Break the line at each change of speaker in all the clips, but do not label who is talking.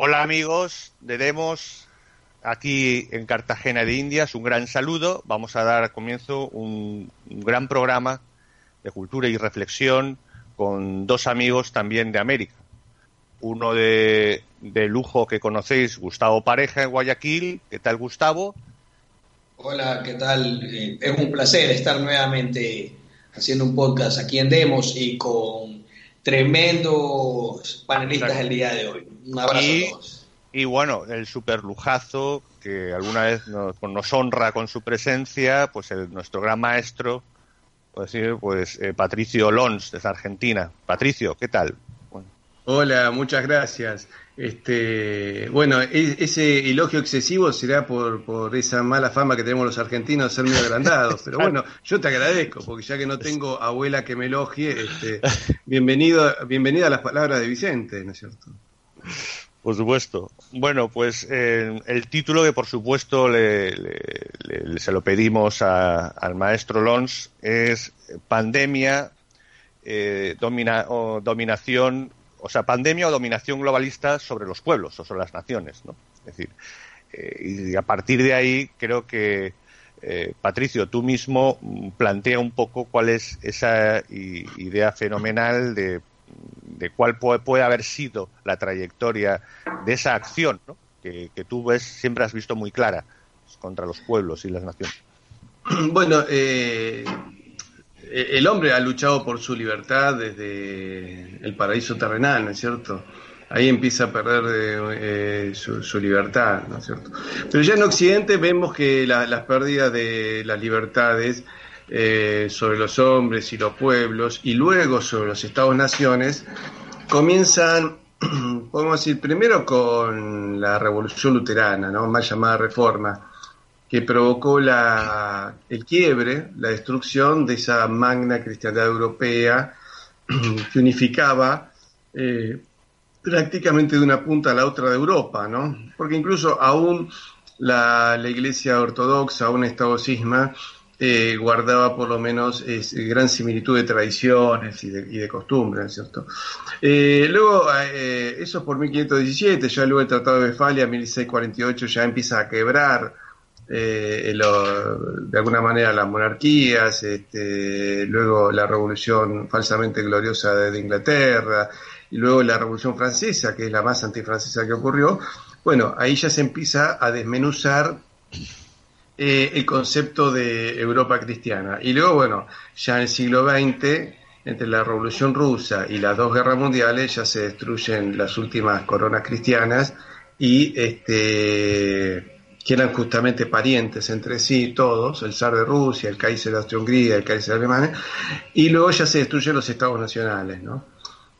Hola amigos de Demos, aquí en Cartagena de Indias, un gran saludo. Vamos a dar comienzo un, un gran programa de cultura y reflexión con dos amigos también de América. Uno de, de lujo que conocéis, Gustavo Pareja en Guayaquil. ¿Qué tal, Gustavo?
Hola, ¿qué tal? Eh, es un placer estar nuevamente haciendo un podcast aquí en Demos y con tremendos panelistas el día de hoy. Un abrazo
y,
a todos.
Y bueno, el super lujazo que alguna vez nos, nos honra con su presencia, pues el, nuestro gran maestro, pues, decir, pues eh, Patricio Lons, desde Argentina. Patricio, ¿qué tal?
Bueno. Hola, muchas gracias. Este, bueno, ese elogio excesivo será por, por esa mala fama que tenemos los argentinos de ser muy agrandados. Pero bueno, yo te agradezco, porque ya que no tengo abuela que me elogie, este, bienvenido, bienvenida a las palabras de Vicente, ¿no es cierto?
Por supuesto. Bueno, pues eh, el título que por supuesto le, le, se lo pedimos a, al maestro Lons es Pandemia, eh, domina, o dominación, o sea, pandemia o dominación globalista sobre los pueblos o sobre las naciones, ¿no? Es decir, eh, y a partir de ahí creo que Patricio, tú mismo plantea un poco cuál es esa idea fenomenal de de cuál puede, haber sido la trayectoria de esa acción que, tú ves, siempre has visto muy clara contra los pueblos y las naciones.
Bueno, eh, el hombre ha luchado por su libertad desde el paraíso terrenal, ¿no es cierto? Ahí empieza a perder eh, su, su, libertad, ¿no es cierto? Pero ya en Occidente vemos que la, las pérdidas de las libertades eh, sobre los hombres y los pueblos y luego sobre los estados-naciones, comienzan, podemos decir, primero con la revolución luterana, ¿no? más llamada reforma, que provocó la, el quiebre, la destrucción de esa magna cristiandad europea que unificaba eh, prácticamente de una punta a la otra de Europa, ¿no? Porque incluso aún la, la Iglesia Ortodoxa, aún Estado cisma, eh, guardaba por lo menos gran similitud de tradiciones y de, y de costumbres, ¿cierto? Eh, luego, eh, eso por 1517, ya luego el Tratado de Westfalia, 1648, ya empieza a quebrar eh, de alguna manera las monarquías, este, luego la revolución falsamente gloriosa de Inglaterra, y luego la revolución francesa, que es la más antifrancesa que ocurrió, bueno, ahí ya se empieza a desmenuzar eh, el concepto de Europa cristiana. Y luego, bueno, ya en el siglo XX, entre la Revolución Rusa y las dos guerras mundiales, ya se destruyen las últimas coronas cristianas y este, que eran justamente parientes entre sí todos, el zar de Rusia, el Kaiser de Austria-Hungría, el Kaiser de Alemania, y luego ya se destruyen los estados nacionales, ¿no?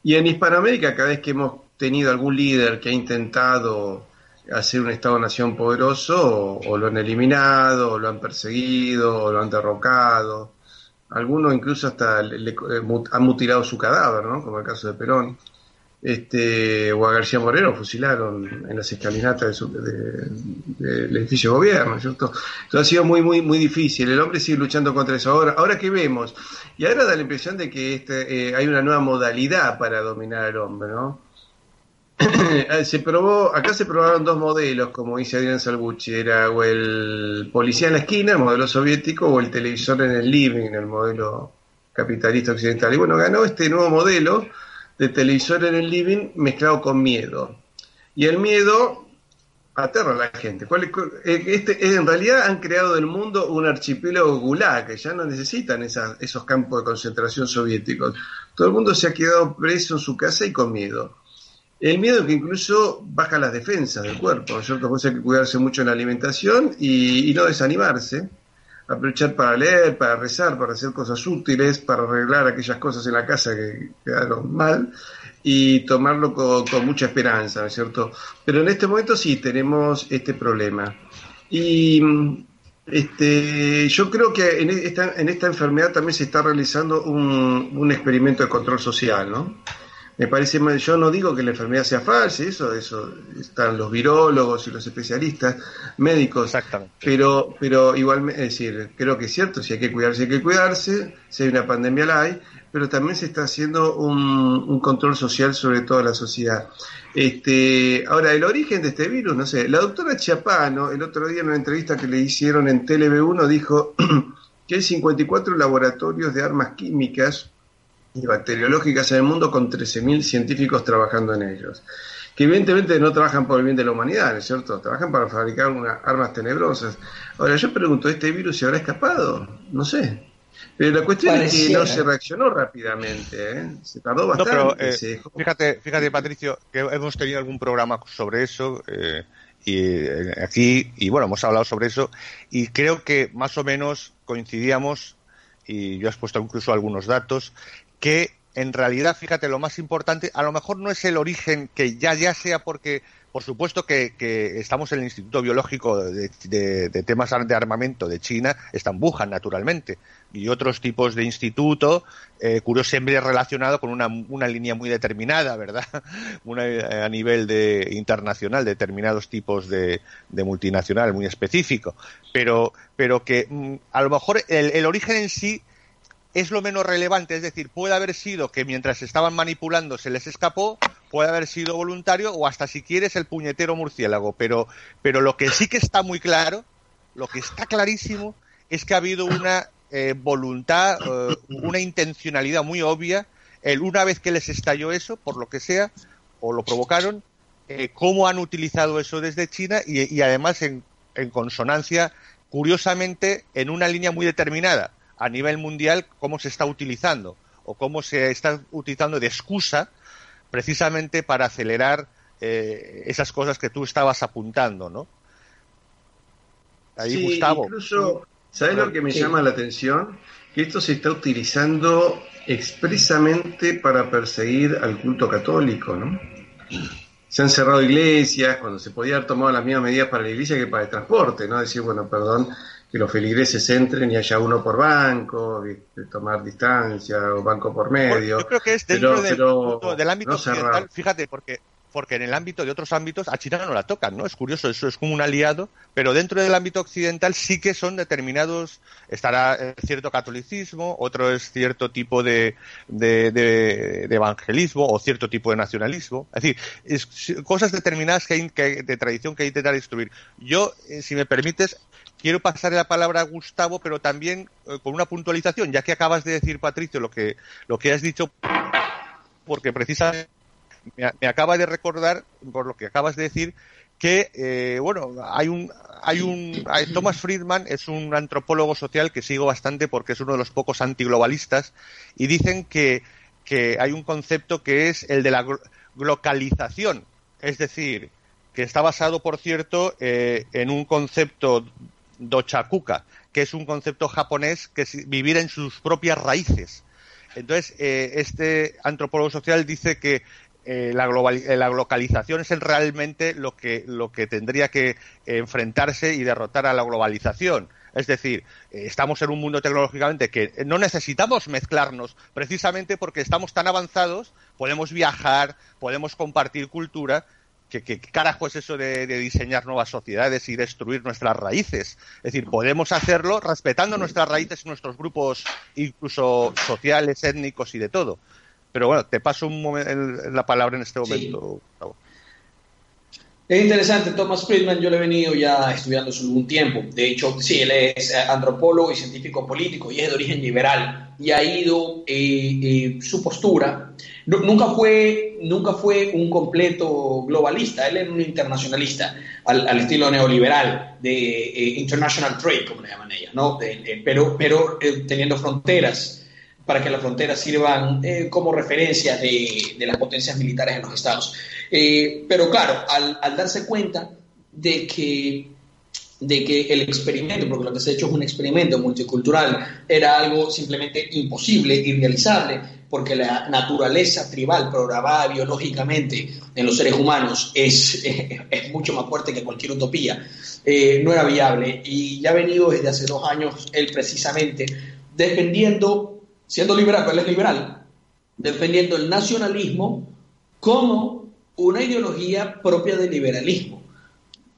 Y en Hispanoamérica, cada vez que hemos tenido algún líder que ha intentado hacer un Estado-nación poderoso o, lo han eliminado, o lo han perseguido, o lo han derrocado. Algunos incluso hasta le, le, han mutilado su cadáver, ¿no? Como el caso de Perón. Este, o a García Moreno fusilaron en las escalinatas de, del edificio de gobierno, ¿cierto? Entonces ha sido muy, muy, muy difícil. El hombre sigue luchando contra eso. Ahora, ahora que vemos, y ahora da la impresión de que este, eh, hay una nueva modalidad para dominar al hombre, ¿no? se probó, acá se probaron dos modelos, como dice Adrián Salbucci, era o el policía en la esquina, el modelo soviético, o el televisor en el living, el modelo capitalista occidental. Y bueno, ganó este nuevo modelo de televisor en el living mezclado con miedo. Y el miedo aterra a la gente. ¿Cuál es? Este, en realidad han creado del mundo un archipiélago gulag, que ya no necesitan esos campos de concentración soviéticos. Todo el mundo se ha quedado preso en su casa y con miedo. El miedo que incluso baja las defensas del cuerpo, ¿no es cierto? Pues hay que cuidarse mucho en la alimentación y, no desanimarse, aprovechar para leer, para rezar, para hacer cosas útiles, para arreglar aquellas cosas en la casa que quedaron mal y tomarlo con, mucha esperanza, ¿no es cierto? Pero en este momento sí tenemos este problema. Y este, yo creo que en esta, en esta enfermedad también se está realizando un experimento de control social, ¿no? Me parece yo no digo que la enfermedad sea falsa, eso, eso están los virólogos y los especialistas médicos,
Exactamente.
pero, pero igual, es decir, creo que es cierto, si hay que cuidarse, hay que cuidarse, si hay una pandemia la hay, pero también se está haciendo un, un control social sobre toda la sociedad. Este, ahora, el origen de este virus, no sé, la doctora Chiapano, el otro día en una entrevista que le hicieron en TLB1, dijo que hay 54 laboratorios de armas químicas y bacteriológicas en el mundo con 13.000 científicos trabajando en ellos. Que evidentemente no trabajan por el bien de la humanidad, ¿no es cierto? Trabajan para fabricar unas armas tenebrosas. Ahora, yo pregunto, ¿este virus se habrá escapado? No sé. Pero la cuestión es que no se reaccionó rápidamente, ¿eh? se tardó bastante. No, pero,
eh, fíjate, fíjate, Patricio, que hemos tenido algún programa sobre eso eh, y aquí, y bueno, hemos hablado sobre eso, y creo que más o menos coincidíamos, y yo has puesto incluso algunos datos, que en realidad, fíjate, lo más importante, a lo mejor no es el origen, que ya, ya sea porque, por supuesto que, estamos en el Instituto Biológico de, temas de armamento de China, está en Wuhan, naturalmente, y otros tipos de instituto, eh, siempre relacionado con una, una, línea muy determinada, ¿verdad? Eh, a nivel de internacional, determinados tipos de, multinacional muy específico, pero, pero que mm, a lo mejor el origen en sí es lo menos relevante, es decir, puede haber sido que mientras estaban manipulando se les escapó, puede haber sido voluntario o hasta si quieres el puñetero murciélago, pero, pero lo que sí que está muy claro, lo que está clarísimo es que ha habido una eh, voluntad, eh, una intencionalidad muy obvia, el, una vez que les estalló eso, por lo que sea, o lo provocaron, eh, cómo han utilizado eso desde China y, y además en, en consonancia, curiosamente, en una línea muy determinada a nivel mundial cómo se está utilizando o cómo se está utilizando de excusa precisamente para acelerar eh, esas cosas que tú estabas apuntando, ¿no?
Ahí, sí, Gustavo. Incluso, ¿sabes lo que me llama la atención? Que esto se está utilizando expresamente para perseguir al culto católico, ¿no? Se han cerrado iglesias cuando se podía haber tomado las mismas medidas para la iglesia que para el transporte, ¿no? Decir, bueno, perdón, que los feligreses entren y haya uno por banco, de, tomar distancia o banco por medio.
Yo creo que es dentro del, ámbito occidental, fíjate, porque porque en el ámbito de otros ámbitos a China no la tocan, ¿no? Es curioso, eso es como un aliado, pero dentro del ámbito occidental sí que son determinados, estará eh, cierto catolicismo, otro es cierto tipo de, de, evangelismo o cierto tipo de nacionalismo, es decir, es, cosas determinadas que hay, de tradición que hay que intentar destruir. Yo, eh, si me permites, quiero pasar la palabra a Gustavo, pero también eh, con una puntualización, ya que acabas de decir, Patricio, lo que, lo que has dicho, porque precisamente me, acaba de recordar, por lo que acabas de decir, que, eh, bueno, hay un, hay un, Thomas Friedman es un antropólogo social que sigo bastante porque es uno de los pocos antiglobalistas y dicen que, que hay un concepto que es el de la globalización, es decir, que está basado, por cierto, eh, en un concepto dochakuka, que es un concepto japonés que es vivir en sus propias raíces. Entonces, eh, este antropólogo social dice que eh, la, eh, la localización es realmente lo que, lo que tendría que enfrentarse y derrotar a la globalización. Es decir, estamos en un mundo tecnológicamente que no necesitamos mezclarnos precisamente porque estamos tan avanzados, podemos viajar, podemos compartir cultura ¿Qué, carajo es eso de, diseñar nuevas sociedades y destruir nuestras raíces? Es decir, podemos hacerlo respetando nuestras raíces nuestros grupos, incluso sociales, étnicos y de todo. Pero bueno, te paso un la palabra en este momento.
Es interesante, Thomas Friedman, yo lo he venido ya estudiando hace algún tiempo. De hecho, sí, él es antropólogo y científico político y es de origen liberal. Y ha ido, eh, eh, su postura, nunca, fue, nunca fue un completo globalista, él era un internacionalista al, estilo neoliberal, de eh, international trade, como le llaman ellos, ¿no? pero pero teniendo fronteras para que las fronteras sirvan eh, como referencia de, las potencias militares en los estados. Eh, pero claro, al, darse cuenta de que de que el experimento, porque lo que se ha hecho es un experimento multicultural, era algo simplemente imposible, irrealizable, porque la naturaleza tribal programada biológicamente en los seres humanos es, es mucho más fuerte que cualquier utopía, eh, no era viable. Y ya ha venido desde hace dos años él precisamente defendiendo, siendo liberal, pero él es liberal, defendiendo el nacionalismo como una ideología propia del liberalismo.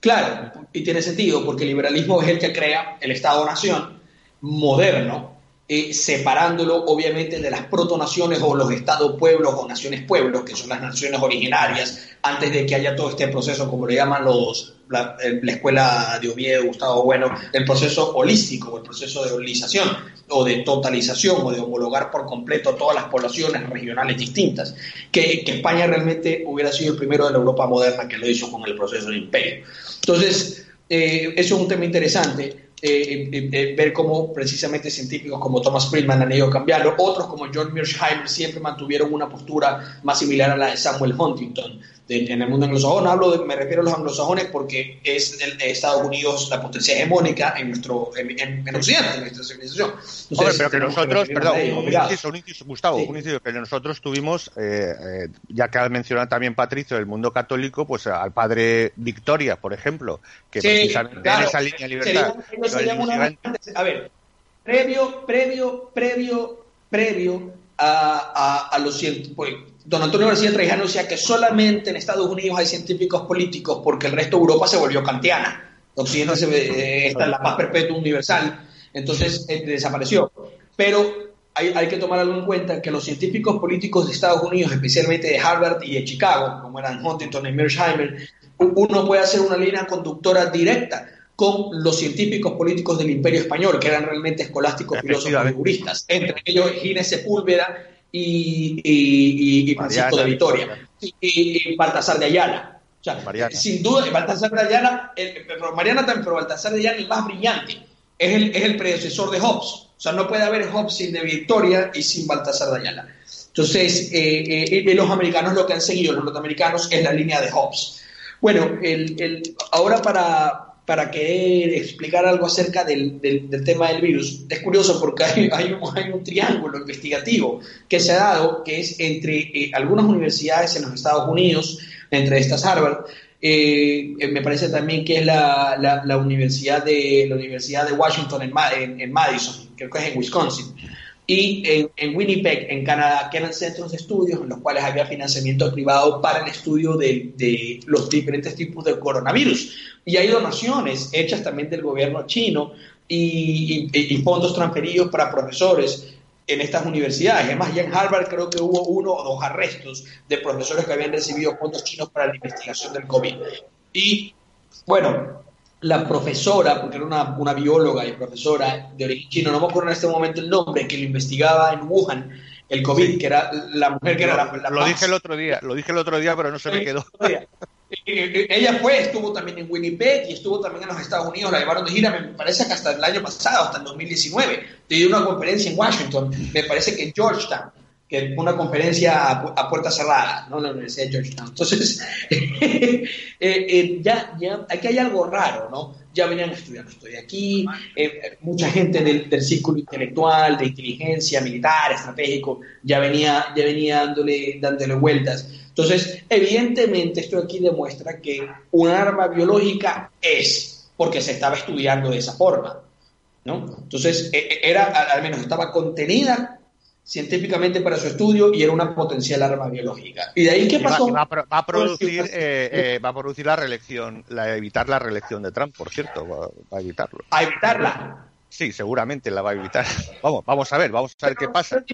Claro, y tiene sentido, porque el liberalismo es el que crea el Estado-nación moderno, eh, separándolo obviamente de las protonaciones o los estados-pueblos o naciones-pueblos, que son las naciones originarias, antes de que haya todo este proceso, como le llaman los, la, escuela de Oviedo, Gustavo Bueno, el proceso holístico, el proceso de holización o de totalización o de homologar por completo todas las poblaciones regionales distintas, que, que España realmente hubiera sido el primero de la Europa moderna que lo hizo con el proceso de imperio. Entonces, eh, eso es un tema interesante. Eh, eh, eh, ver cómo precisamente científicos como Thomas Friedman han ido cambiando, otros como John Mearsheimer siempre mantuvieron una postura más similar a la de Samuel Huntington en el mundo anglosajón. Hablo de, me refiero a los anglosajones porque es el, Estados Unidos la potencia hegemónica en nuestro en, en, Occidente, en nuestra civilización.
Entonces, pero que nosotros, perdón, un inciso, un inciso, Gustavo, sí. un inciso, que nosotros tuvimos, eh, eh, ya que has mencionado también Patricio, el mundo católico, pues al padre Victoria, por ejemplo, que
sí,
precisamente
claro,
en esa línea de libertad.
Sería, sería una, a ver, previo, previo, previo, previo a, a, los científicos don Antonio García Trajano decía que solamente en Estados Unidos hay científicos políticos porque el resto de Europa se volvió kantiana. Occidente eh, la paz perpetua universal, entonces eh, desapareció. Pero hay, hay, que tomar algo en cuenta que los científicos políticos de Estados Unidos, especialmente de Harvard y de Chicago, como eran Huntington y Mearsheimer, uno puede hacer una línea conductora directa con los científicos políticos del Imperio Español, que eran realmente escolásticos, filósofos y juristas, entre ellos Gines Sepúlveda y, y, y Francisco Mariana, de Vitoria y, y, Baltasar de Ayala. O sea, Mariana. sin duda, Baltasar de Ayala, el, pero Mariana también, pero Baltasar de Ayala el más brillante, es el, es el predecesor de Hobbes. O sea, no puede haber Hobbes sin de Victoria y sin Baltasar de Ayala. Entonces, eh, eh, los americanos lo que han seguido, los norteamericanos, es la línea de Hobbes. Bueno, el, el, ahora para, para querer explicar algo acerca del, del, tema del virus. Es curioso porque hay, un, hay, un, triángulo investigativo que se ha dado, que es entre eh, algunas universidades en los Estados Unidos, entre estas Harvard, eh, me parece también que es la, la, universidad, de, la Universidad de Washington en, en, Madison, creo que es en Wisconsin, y en, en, Winnipeg, en Canadá, que eran centros de estudios en los cuales había financiamiento privado para el estudio de, de los diferentes tipos de coronavirus. Y hay donaciones hechas también del gobierno chino y, y, y fondos transferidos para profesores en estas universidades. Además, ya en Harvard creo que hubo uno o dos arrestos de profesores que habían recibido fondos chinos para la investigación del COVID. Y bueno, la profesora, porque era una, una, bióloga y profesora de origen chino, no me acuerdo en este momento el nombre, que lo investigaba en Wuhan, el COVID, sí. que era la mujer que
lo,
era la, la
Lo dije el otro día, lo dije el otro día, pero no se me quedó.
Ella fue, estuvo también en Winnipeg y estuvo también en los Estados Unidos, la llevaron de gira, me parece que hasta el año pasado, hasta el 2019, dio una conferencia en Washington, me parece que en Georgetown, que una conferencia a, a puerta cerrada, ¿no? La Universidad de Georgetown. Entonces, eh, eh, ya, ya, aquí hay algo raro, ¿no? Ya venían estudiando, estoy aquí, eh, mucha gente del, del, círculo intelectual, de inteligencia, militar, estratégico, ya venía, ya venía dándole, dándole vueltas. Entonces, evidentemente, esto aquí demuestra que un arma biológica es, porque se estaba estudiando de esa forma, ¿no? Entonces, era, al menos estaba contenida científicamente para su estudio y era una potencial arma biológica. ¿Y de ahí qué pasó?
Va, va, va a producir, eh, eh, va a producir la reelección, la, evitar la reelección de Trump, por cierto, va, va, a evitarlo.
¿A evitarla?
Sí, seguramente la va a evitar. Vamos, vamos a ver, vamos a ver qué pasa.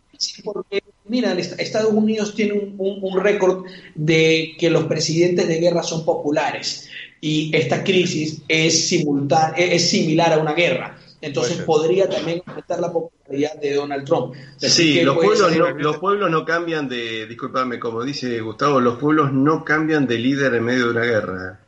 Porque, mira, Estados Unidos tiene un, un, un récord de que los presidentes de guerra son populares y esta crisis es, simultánea, es similar a una guerra. Entonces podría también aumentar la popularidad de Donald Trump.
Así sí, los pueblos, no, los pueblos no cambian de, disculpame, como dice Gustavo, los pueblos no cambian de líder en medio de una guerra.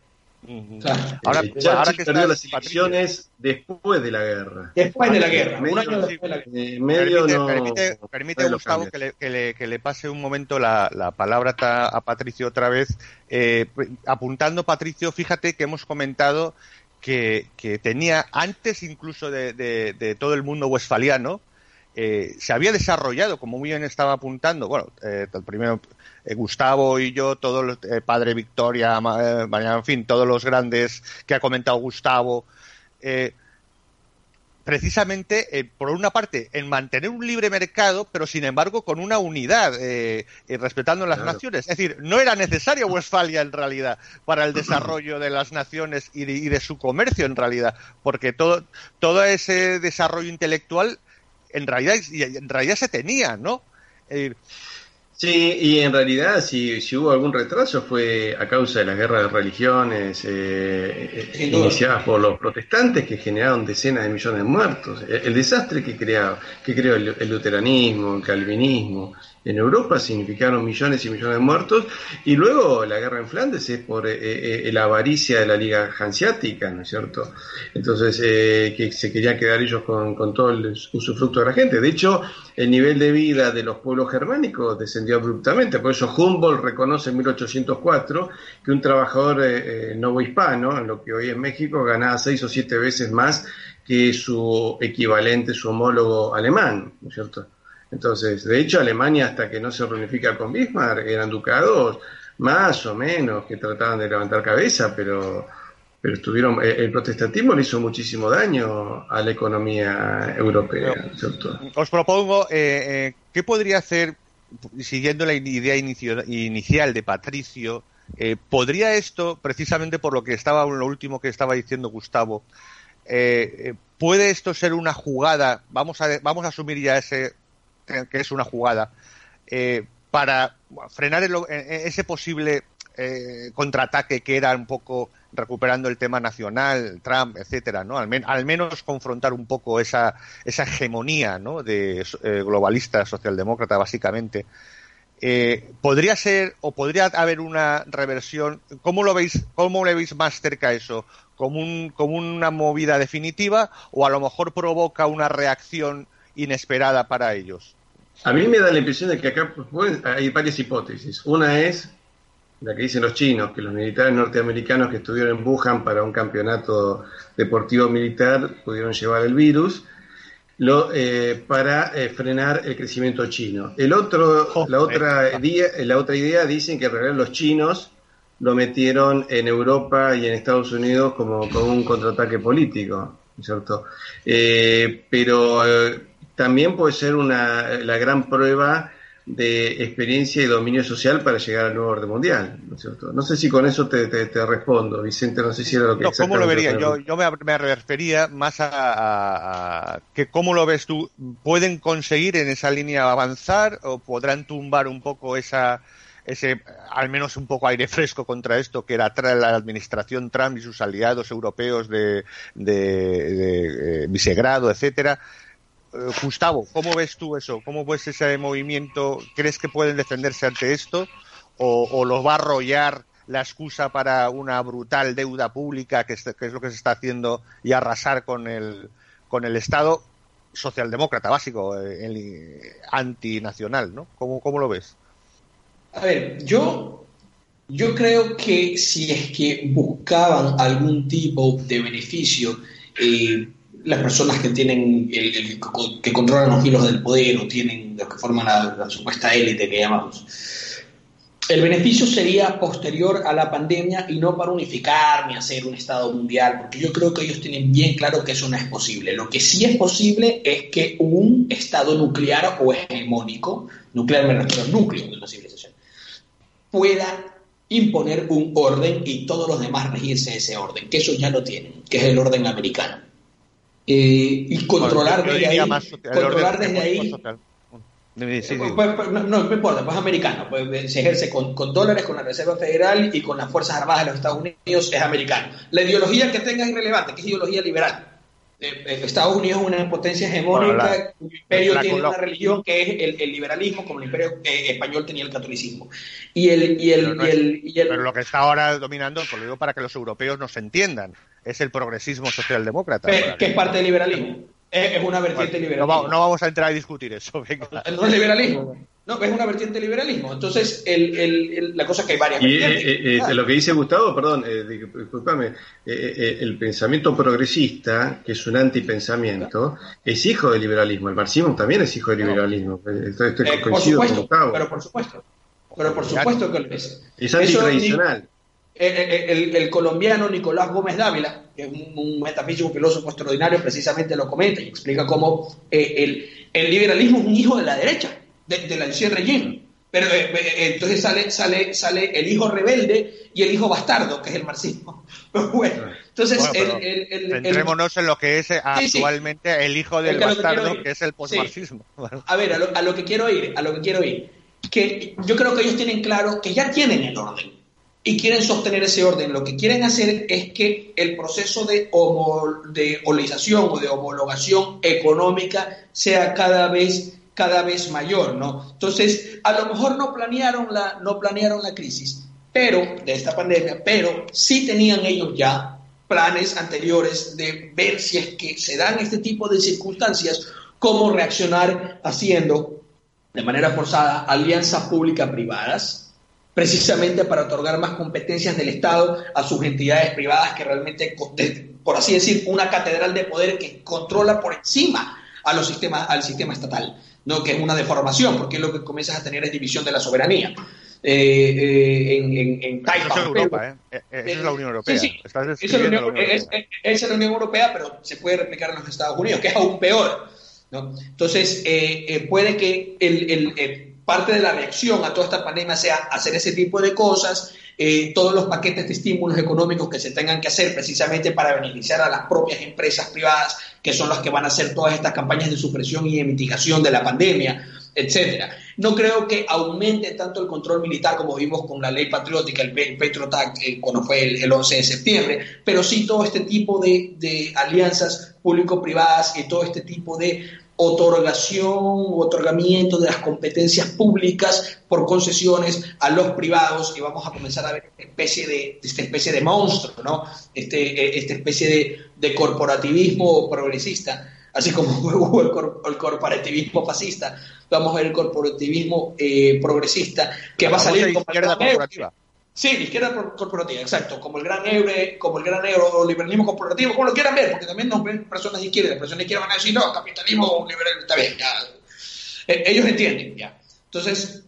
Uh -huh. claro. ahora,
eh, ahora que perdió las elecciones después de la guerra.
Después de la guerra.
Medio,
un año después de la
guerra. Eh, medio
permite,
no,
permite, permite
no
Gustavo, que le, que, le, que le, pase un momento la, la palabra a Patricio otra vez. Eh, apuntando, Patricio, fíjate que hemos comentado que, tenía antes incluso de, todo el mundo westfaliano, eh, se había desarrollado, como muy bien estaba apuntando, bueno, eh, primero eh, Gustavo y yo, todos los, Padre Victoria, en fin, todos los grandes que ha comentado Gustavo, precisamente, eh, por una parte, en mantener un libre mercado, pero sin embargo con una unidad, eh, y respetando las naciones. Es decir, no era necesario Westfalia en realidad para el desarrollo de las naciones y de, su comercio en realidad, porque todo, todo ese desarrollo intelectual en realidad, en realidad se tenía, ¿no?
Sí, y en realidad si, si hubo algún retraso fue a causa de las guerras de religiones eh, eh iniciadas por los protestantes que generaron decenas de millones de muertos. El, desastre que, que creó el, luteranismo, el calvinismo, en Europa significaron millones y millones de muertos, y luego la guerra en Flandes es por eh, eh, la avaricia de la Liga Hanseática, ¿no es cierto? Entonces, eh, que se querían quedar ellos con, con, todo el usufructo de la gente. De hecho, el nivel de vida de los pueblos germánicos descendió abruptamente, por eso Humboldt reconoce en 1804 que un trabajador novo hispano, en lo que hoy es México, ganaba seis o siete veces más que su equivalente, su homólogo alemán, ¿no es cierto? Entonces, de hecho, Alemania, hasta que no se reunifica con Bismarck, eran ducados más o menos que trataban de levantar cabeza, pero, pero estuvieron, eh, el protestantismo le hizo muchísimo daño a la economía europea.
Os propongo, eh, eh, ¿qué podría hacer, siguiendo la idea inicial de Patricio, podría esto, precisamente por lo que estaba, lo último que estaba diciendo Gustavo, ¿puede esto ser una jugada? Vamos a, vamos a asumir ya ese que es una jugada, eh, para frenar ese posible eh, contraataque que era un poco recuperando el tema nacional, Trump, etcétera, ¿no? Al, menos confrontar un poco esa, esa hegemonía, ¿no? De eh, globalista socialdemócrata, básicamente. podría ser o podría haber una reversión. ¿Cómo lo veis? ¿Cómo le veis más cerca eso? ¿Como, un, como una movida definitiva o a lo mejor provoca una reacción inesperada para ellos?
A mí me da la impresión de que acá pues, hay varias hipótesis. Una es la que dicen los chinos, que los militares norteamericanos que estuvieron en Wuhan para un campeonato deportivo militar pudieron llevar el virus lo, eh, para eh, frenar el crecimiento chino. El otro, la, otra idea, la otra idea dicen que en realidad los chinos lo metieron en Europa y en Estados Unidos como, como un contraataque político, ¿cierto? Eh, pero también puede ser una, la gran prueba de experiencia y dominio social para llegar al nuevo orden mundial, ¿no es cierto? No sé si con eso te, te, respondo, Vicente, no sé si era lo que... No,
¿cómo lo vería? Yo, yo me, refería más a, que cómo lo ves tú, ¿pueden conseguir en esa línea avanzar o podrán tumbar un poco esa ese al menos un poco aire fresco contra esto que era la administración Trump y sus aliados europeos de, de, eh, Visegrado, etcétera, eh, Gustavo, ¿cómo ves tú eso? ¿Cómo ves ese movimiento? ¿Crees que pueden defenderse ante esto? ¿O, los va a arrollar la excusa para una brutal deuda pública, que es, lo que se está haciendo, y arrasar con el, con el Estado socialdemócrata básico, eh, el, antinacional, ¿no? ¿Cómo, ¿Cómo lo ves?
A ver, yo, yo creo que si es que buscaban algún tipo de beneficio, eh, las personas que tienen que controlan los hilos del poder o tienen los que forman la, supuesta élite que llamamos. El beneficio sería posterior a la pandemia y no para unificar ni hacer un Estado mundial, porque yo creo que ellos tienen bien claro que eso no es posible. Lo que sí es posible es que un Estado nuclear o hegemónico, nuclear me refiero al núcleo de la civilización, pueda imponer un orden y todos los demás regirse ese orden, que eso ya lo tienen, que es el orden americano. Eh, y controlar desde ahí. controlar desde ahí. no, me importa, pues americano, pues, se ejerce con, dólares, con la Reserva Federal y con las Fuerzas Armadas de los Estados Unidos, es americano. La ideología que tenga es irrelevante, que es ideología liberal. Eh, eh, Estados Unidos es una potencia hegemónica, el imperio tiene una religión que es el, liberalismo, como el imperio español tenía el catolicismo. Y el, y el,
pero, lo que está ahora dominando, por lo digo para que los europeos nos entiendan, es el progresismo socialdemócrata.
Que, es parte del liberalismo. Es, una vertiente liberal.
No, vamos a entrar a discutir eso.
No es liberalismo. No, es una vertiente liberalismo. Entonces, la cosa es que hay varias
y, eh, eh, lo que dice Gustavo, perdón, discúlpame, el pensamiento progresista, que es un antipensamiento, es hijo del liberalismo. El marxismo también es hijo del liberalismo.
Estoy, coincido con Gustavo. Pero por supuesto. Pero por supuesto que lo es.
Es antitradicional.
El, colombiano Nicolás Gómez Dávila, que es un, metafísico filósofo extraordinario, precisamente lo comenta y explica cómo el, liberalismo es un hijo de la derecha, de, la encierre Regime. Pero eh, eh, entonces sale, sale, sale el hijo rebelde y el hijo bastardo, que es el marxismo. bueno, entonces
centrémonos en lo que es actualmente el hijo del bastardo, que, es el postmarxismo.
A ver, a lo, a lo que quiero ir, a lo que quiero ir, que yo creo que ellos tienen claro que ya tienen el orden y quieren sostener ese orden. Lo que quieren hacer es que el proceso de, homo, o de homologación económica sea cada vez cada vez mayor, ¿no? Entonces, a lo mejor no planearon la, no planearon la crisis, pero, de esta pandemia, pero sí tenían ellos ya planes anteriores de ver si es que se dan este tipo de circunstancias, cómo reaccionar haciendo de manera forzada alianzas pública-privadas, precisamente para otorgar más competencias del Estado a sus entidades privadas que realmente, por así decir, una catedral de poder que controla por encima a los sistemas, al sistema estatal, ¿no? que es una deformación, porque lo que comienzas a tener es división de la soberanía. Eh, eh, en, en,
Eso es Europa, ¿eh? Esa es la Unión Europea. Sí,
esa es la Unión Europea, pero se puede replicar en los Estados Unidos, que es aún peor. ¿no? Entonces, puede que el, el parte de la reacción a toda esta pandemia sea hacer ese tipo de cosas, eh, todos los paquetes de estímulos económicos que se tengan que hacer precisamente para beneficiar a las propias empresas privadas, que son las que van a hacer todas estas campañas de supresión y de mitigación de la pandemia, etcétera. No creo que aumente tanto el control militar como vimos con la ley patriótica, el, Petrotac, eh, cuando fue el, 11 de septiembre, pero sí todo este tipo de, de alianzas público-privadas y todo este tipo de otorgación u otorgamiento de las competencias públicas por concesiones a los privados y vamos a comenzar a ver esta especie de, esta especie de monstruo, ¿no? Este, eh, esta especie de, corporativismo progresista, así como hubo el, corporativismo fascista, vamos a ver el corporativismo eh, progresista que va a salir
con
Sí, izquierda corporativa, exacto, como el gran euro, como el gran euro liberalismo corporativo, como lo quieran ver, porque también nos ven personas de izquierda, las personas de izquierda van a decir, no, capitalismo liberal, está bien, ya. Eh, ellos entienden, ya. Entonces,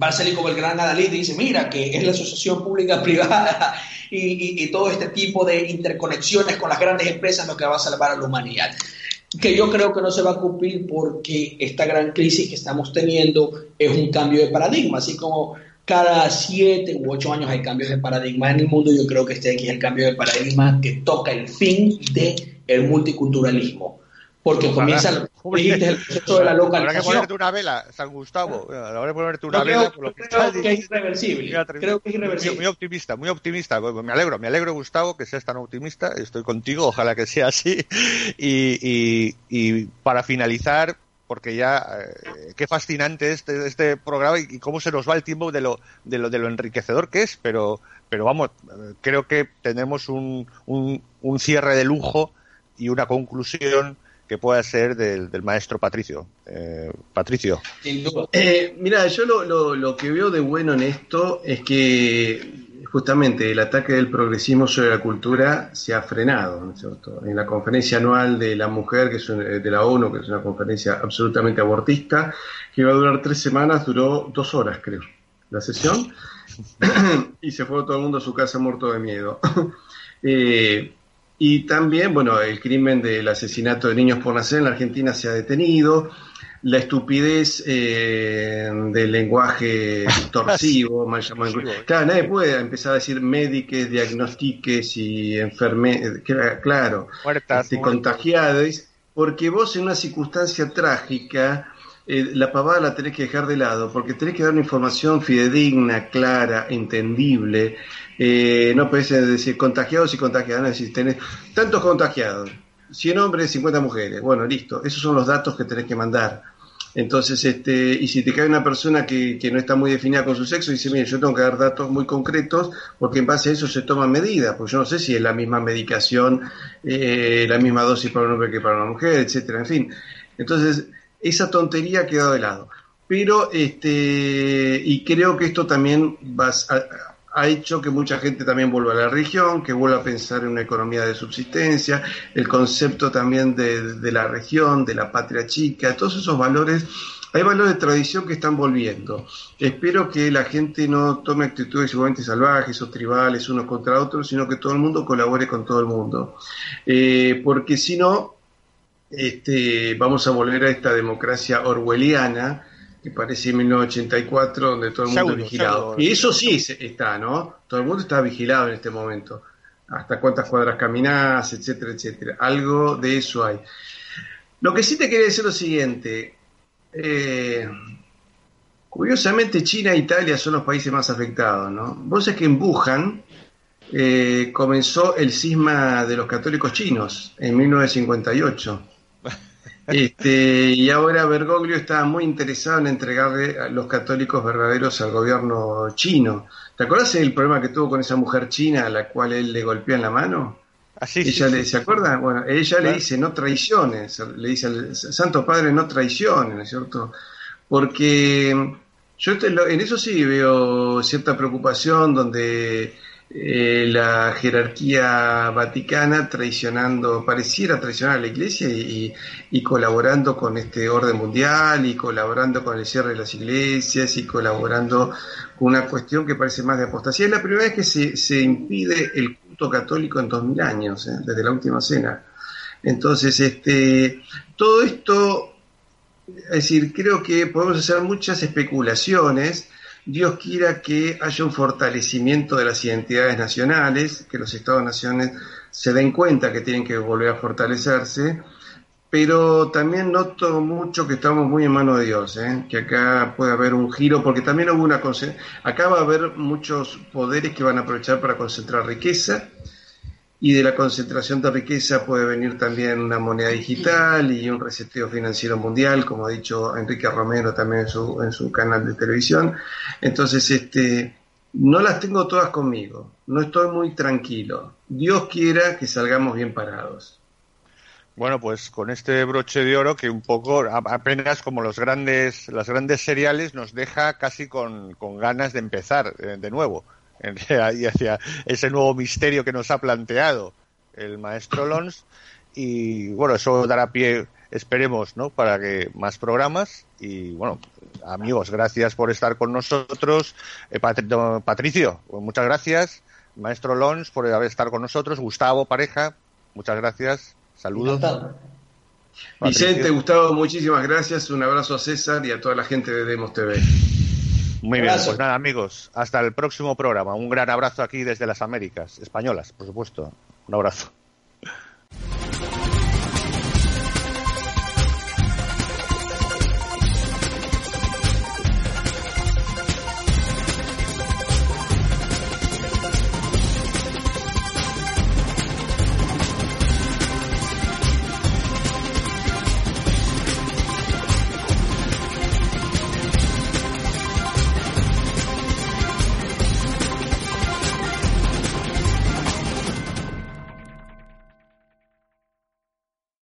va a salir como el gran Adalid y dice, mira, que es la asociación pública privada y, y, todo este tipo de interconexiones con las grandes empresas lo que va a salvar a la humanidad. Que yo creo que no se va a cumplir porque esta gran crisis que estamos teniendo es un cambio de paradigma, así como cada siete u ocho años hay cambios de paradigma en el mundo. Yo creo que este aquí es el cambio de paradigma que toca el fin del el multiculturalismo. Porque comienza el,
proceso de la localización. Habrá que ponerte una vela, San Gustavo. Habrá que ponerte una vela.
por lo que creo que es irreversible. Creo que es irreversible.
Muy, optimista, muy optimista. Me alegro, me alegro, Gustavo, que seas tan optimista. Estoy contigo, ojalá que sea así. Y, y, y para finalizar, porque ya eh, qué fascinante este, este programa y, cómo se nos va el tiempo de lo, de lo, enriquecedor que es, pero, pero vamos, creo que tenemos un, un, cierre de lujo y una conclusión que pueda ser del, del maestro Patricio. Eh, Patricio.
Eh, mira, yo lo, lo, lo que veo de bueno en esto es que justamente el ataque del progresismo sobre la cultura se ha frenado, ¿no es cierto? En la conferencia anual de la mujer, que es eh, de la ONU, que es una conferencia absolutamente abortista, que iba a durar tres semanas, duró dos horas, creo, la sesión, y se fue todo el mundo a su casa muerto de miedo. Eh, y también, bueno, el crimen del asesinato de niños por nacer en la Argentina se ha detenido la estupidez eh, del lenguaje torsivo, claro, nadie puede empezar a decir médiques, diagnostiques y enfermedades, claro, este, contagiados, porque vos en una circunstancia trágica, eh, la pavada la tenés que dejar de lado, porque tenés que dar una información fidedigna, clara, entendible, eh, no puedes decir contagiados y contagiadas, no decir, tenés tantos contagiados, 100 hombres, 50 mujeres. Bueno, listo. Esos son los datos que tenés que mandar. Entonces, este, y si te cae una persona que, que no está muy definida con su sexo, dice, mire, yo tengo que dar datos muy concretos, porque en base a eso se toman medidas, porque yo no sé si es la misma medicación, eh, la misma dosis para un hombre que para una mujer, etcétera, en fin. Entonces, esa tontería ha quedado de lado. pero este, y creo que esto también va ha hecho que mucha gente también vuelva a la región, que vuelva a pensar en una economía de subsistencia, el concepto también de, la región, de la patria chica, todos esos valores, hay valores de tradición que están volviendo. Espero que la gente no tome actitudes igualmente salvajes o tribales unos contra otros, sino que todo el mundo colabore con todo el mundo. Eh, porque si no, este, vamos a volver a esta democracia orwelliana, que parece 1984, donde todo el mundo es vigilado. y eso sí está, ¿no? Todo el mundo está vigilado en este momento. Hasta cuántas cuadras caminás, etcétera, etcétera. Algo de eso hay. Lo que sí te quería decir es lo siguiente. Eh, curiosamente, China e Italia son los países más afectados, ¿no? Vos sabés que en Wuhan eh, comenzó el cisma de los católicos chinos en 1958. Este, y ahora Bergoglio está muy interesado en entregarle a los católicos verdaderos al gobierno chino. ¿Te acuerdas del problema que tuvo con esa mujer china a la cual él le golpeó en la mano? Así, ah, ella le, ¿Se acuerda? Bueno, ella le dice no traiciones, le dice al Santo Padre no traiciones, ¿no es cierto? Porque yo en eso sí veo cierta preocupación donde eh, la jerarquía vaticana traicionando, pareciera traicionar a la iglesia y, colaborando con este orden mundial y colaborando con el cierre de las iglesias y colaborando con una cuestión que parece más de apostasía. Es la primera vez que se, impide el culto católico en dos mil años, ¿eh? desde la última cena. Entonces, este, todo esto, es decir, creo que podemos hacer muchas especulaciones Dios quiera que haya un fortalecimiento de las identidades nacionales, que los Estados-naciones se den cuenta que tienen que volver a fortalecerse, pero también noto mucho que estamos muy en manos de Dios, ¿eh? que acá puede haber un giro, porque también hubo una... Acá va a haber muchos poderes que van a aprovechar para concentrar riqueza, y de la concentración de riqueza puede venir también una moneda digital y un reseteo financiero mundial, como ha dicho Enrique Romero también en su, en su canal de televisión. Entonces, este, no las tengo todas conmigo, no estoy muy tranquilo. Dios quiera que salgamos bien parados.
Bueno, pues con este broche de oro que un poco apenas como los grandes, las grandes seriales nos deja casi con, con ganas de empezar eh, de nuevo y hacia ese nuevo misterio que nos ha planteado el maestro Lons. Y bueno, eso dará pie, esperemos, ¿no? Para que más programas. Y bueno, amigos, gracias por estar con nosotros. Eh, Patricio, pues muchas gracias. Maestro Lons, por haber estar con nosotros. Gustavo, pareja, muchas gracias. Saludos.
Vicente, Gustavo, muchísimas gracias. Un abrazo a César y a toda la gente de Demos TV.
Muy bien, pues nada, amigos, hasta el próximo programa. Un gran abrazo aquí desde las Américas, españolas, por supuesto. Un abrazo.